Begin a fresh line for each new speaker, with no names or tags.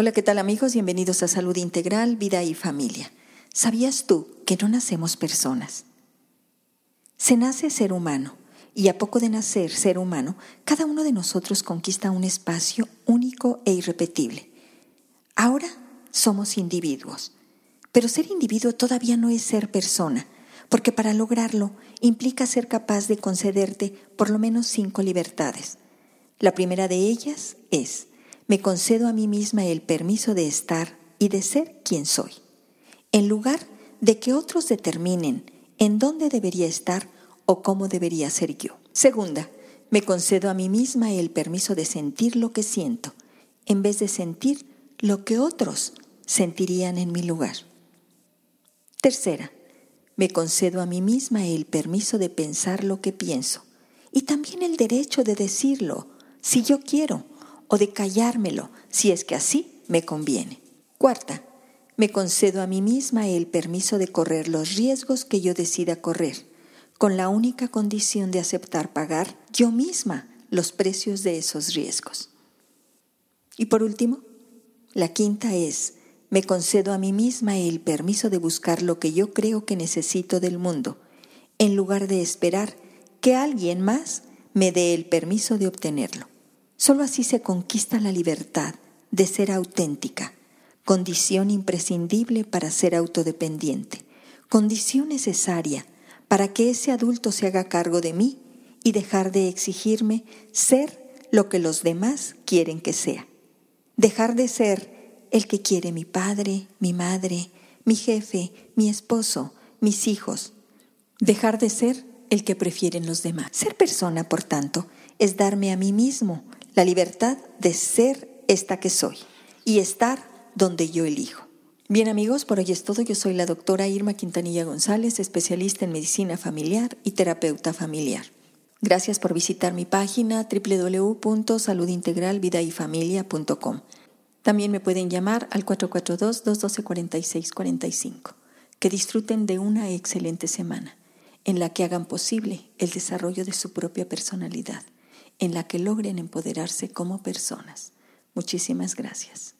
Hola, ¿qué tal amigos? Bienvenidos a Salud Integral, Vida y Familia. ¿Sabías tú que no nacemos personas? Se nace ser humano y a poco de nacer ser humano, cada uno de nosotros conquista un espacio único e irrepetible. Ahora somos individuos, pero ser individuo todavía no es ser persona, porque para lograrlo implica ser capaz de concederte por lo menos cinco libertades. La primera de ellas es me concedo a mí misma el permiso de estar y de ser quien soy, en lugar de que otros determinen en dónde debería estar o cómo debería ser yo. Segunda, me concedo a mí misma el permiso de sentir lo que siento, en vez de sentir lo que otros sentirían en mi lugar. Tercera, me concedo a mí misma el permiso de pensar lo que pienso y también el derecho de decirlo si yo quiero o de callármelo si es que así me conviene. Cuarta, me concedo a mí misma el permiso de correr los riesgos que yo decida correr, con la única condición de aceptar pagar yo misma los precios de esos riesgos. Y por último, la quinta es, me concedo a mí misma el permiso de buscar lo que yo creo que necesito del mundo, en lugar de esperar que alguien más me dé el permiso de obtenerlo. Solo así se conquista la libertad de ser auténtica, condición imprescindible para ser autodependiente, condición necesaria para que ese adulto se haga cargo de mí y dejar de exigirme ser lo que los demás quieren que sea. Dejar de ser el que quiere mi padre, mi madre, mi jefe, mi esposo, mis hijos. Dejar de ser el que prefieren los demás. Ser persona, por tanto, es darme a mí mismo la libertad de ser esta que soy y estar donde yo elijo. Bien amigos, por hoy es todo. Yo soy la doctora Irma Quintanilla González, especialista en medicina familiar y terapeuta familiar. Gracias por visitar mi página www.saludintegralvidayfamilia.com. También me pueden llamar al 442-212-4645. Que disfruten de una excelente semana en la que hagan posible el desarrollo de su propia personalidad en la que logren empoderarse como personas. Muchísimas gracias.